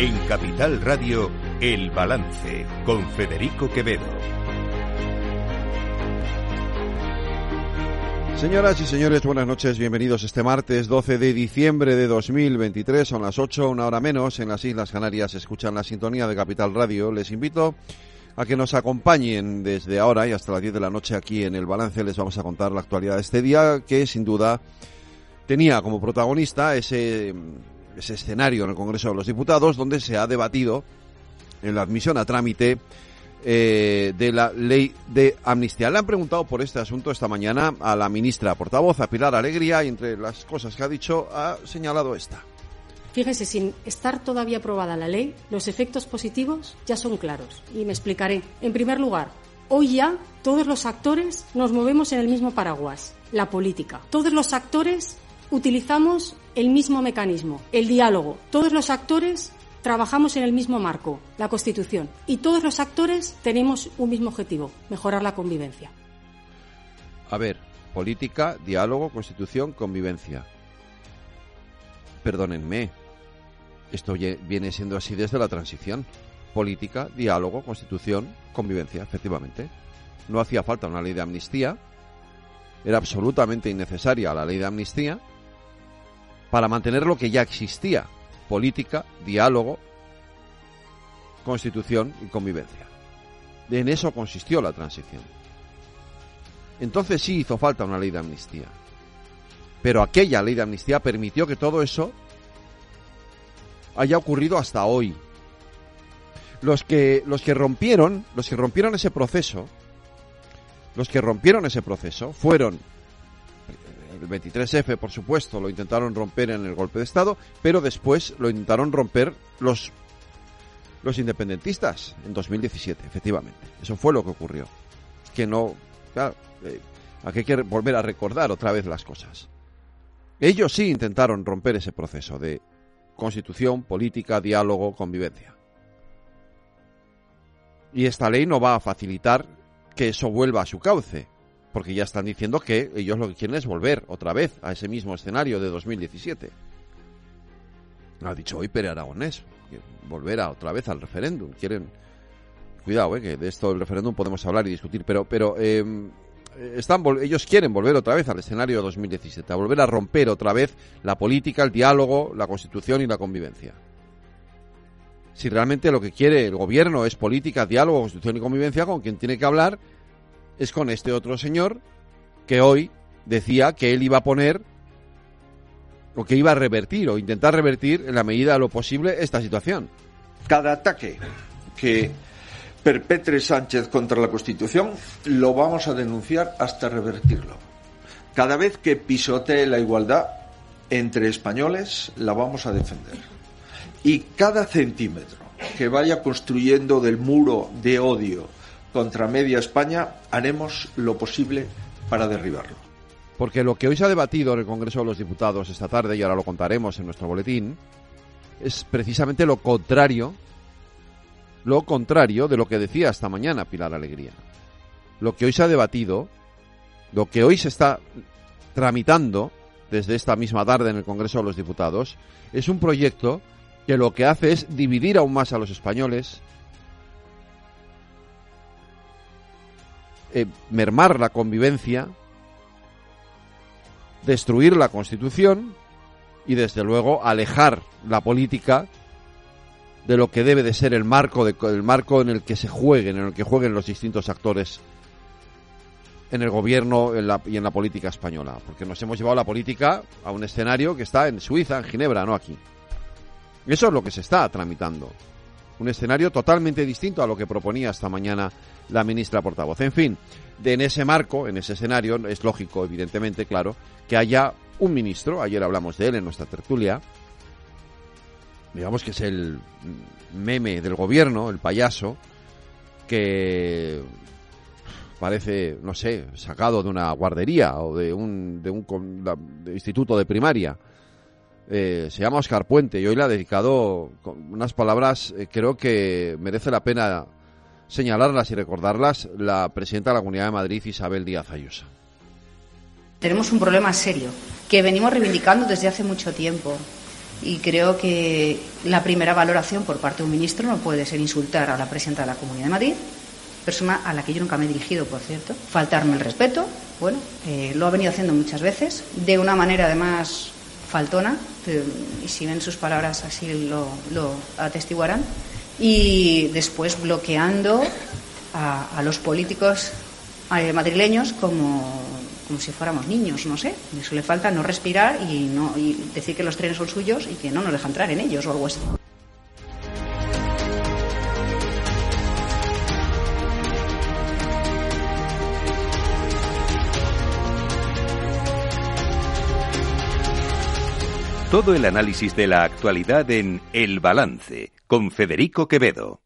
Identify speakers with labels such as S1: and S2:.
S1: En Capital Radio, El Balance, con Federico Quevedo.
S2: Señoras y señores, buenas noches, bienvenidos este martes 12 de diciembre de 2023, son las 8, una hora menos, en las Islas Canarias escuchan la sintonía de Capital Radio. Les invito a que nos acompañen desde ahora y hasta las 10 de la noche aquí en El Balance. Les vamos a contar la actualidad de este día que sin duda tenía como protagonista ese, ese escenario en el Congreso de los Diputados donde se ha debatido en la admisión a trámite eh, de la ley de amnistía. Le han preguntado por este asunto esta mañana a la ministra portavoz, a Pilar Alegría, y entre las cosas que ha dicho ha señalado esta.
S3: Fíjese, sin estar todavía aprobada la ley, los efectos positivos ya son claros. Y me explicaré. En primer lugar, hoy ya todos los actores nos movemos en el mismo paraguas, la política. Todos los actores utilizamos el mismo mecanismo, el diálogo. Todos los actores trabajamos en el mismo marco, la Constitución. Y todos los actores tenemos un mismo objetivo, mejorar la convivencia.
S2: A ver, política, diálogo, Constitución, convivencia. Perdónenme, esto viene siendo así desde la transición. Política, diálogo, constitución, convivencia, efectivamente. No hacía falta una ley de amnistía. Era absolutamente innecesaria la ley de amnistía para mantener lo que ya existía. Política, diálogo, constitución y convivencia. En eso consistió la transición. Entonces sí hizo falta una ley de amnistía. Pero aquella ley de amnistía permitió que todo eso haya ocurrido hasta hoy. Los que, los que rompieron, los que rompieron ese proceso, los que rompieron ese proceso fueron el 23F, por supuesto, lo intentaron romper en el golpe de Estado, pero después lo intentaron romper los, los independentistas en 2017, efectivamente. Eso fue lo que ocurrió. Que no, claro, eh, aquí hay que volver a recordar otra vez las cosas. Ellos sí intentaron romper ese proceso de constitución, política, diálogo, convivencia. Y esta ley no va a facilitar que eso vuelva a su cauce, porque ya están diciendo que ellos lo que quieren es volver otra vez a ese mismo escenario de 2017. Ha dicho hoy Pere Aragonés, volver a, otra vez al referéndum. Quieren, cuidado, eh, que de esto del referéndum podemos hablar y discutir, pero, pero em, están, ellos quieren volver otra vez al escenario de 2017, a volver a romper otra vez la política, el diálogo, la constitución y la convivencia. Si realmente lo que quiere el gobierno es política, diálogo, constitución y convivencia, con quien tiene que hablar es con este otro señor que hoy decía que él iba a poner o que iba a revertir o intentar revertir en la medida de lo posible esta situación.
S4: Cada ataque que perpetre Sánchez contra la Constitución, lo vamos a denunciar hasta revertirlo. Cada vez que pisotee la igualdad entre españoles, la vamos a defender. Y cada centímetro que vaya construyendo del muro de odio contra media España, haremos lo posible para derribarlo.
S2: Porque lo que hoy se ha debatido en el Congreso de los Diputados esta tarde, y ahora lo contaremos en nuestro boletín, es precisamente lo contrario lo contrario de lo que decía esta mañana Pilar Alegría. Lo que hoy se ha debatido, lo que hoy se está tramitando desde esta misma tarde en el Congreso de los Diputados, es un proyecto que lo que hace es dividir aún más a los españoles, eh, mermar la convivencia, destruir la Constitución y desde luego alejar la política de lo que debe de ser el marco, de, el marco en el que se jueguen, en el que jueguen los distintos actores en el gobierno y en la política española. Porque nos hemos llevado la política a un escenario que está en Suiza, en Ginebra, no aquí. Eso es lo que se está tramitando. Un escenario totalmente distinto a lo que proponía esta mañana la ministra portavoz. En fin, de en ese marco, en ese escenario, es lógico, evidentemente, claro, que haya un ministro, ayer hablamos de él en nuestra tertulia, digamos que es el meme del gobierno, el payaso, que parece, no sé, sacado de una guardería o de un, de un instituto de primaria. Eh, se llama Oscar Puente y hoy le ha dedicado unas palabras, eh, creo que merece la pena señalarlas y recordarlas, la presidenta de la Comunidad de Madrid, Isabel Díaz Ayuso.
S5: Tenemos un problema serio que venimos reivindicando desde hace mucho tiempo Y creo que la primera valoración por parte de un ministro no puede ser insultar a la presidenta de la Comunidad de Madrid, persona a la que yo nunca me he dirigido, por cierto, faltarme el respeto, bueno, eh, lo ha venido haciendo muchas veces, de una manera además faltona, y si ven sus palabras así lo, lo atestiguarán, y después bloqueando a, los políticos eh, madrileños como, como si fuéramos niños, no sé. Eso le falta no respirar y, no, y decir que los trenes son suyos y que no nos deja entrar en ellos o algo así.
S1: Todo el análisis de la actualidad en El Balance con Federico Quevedo.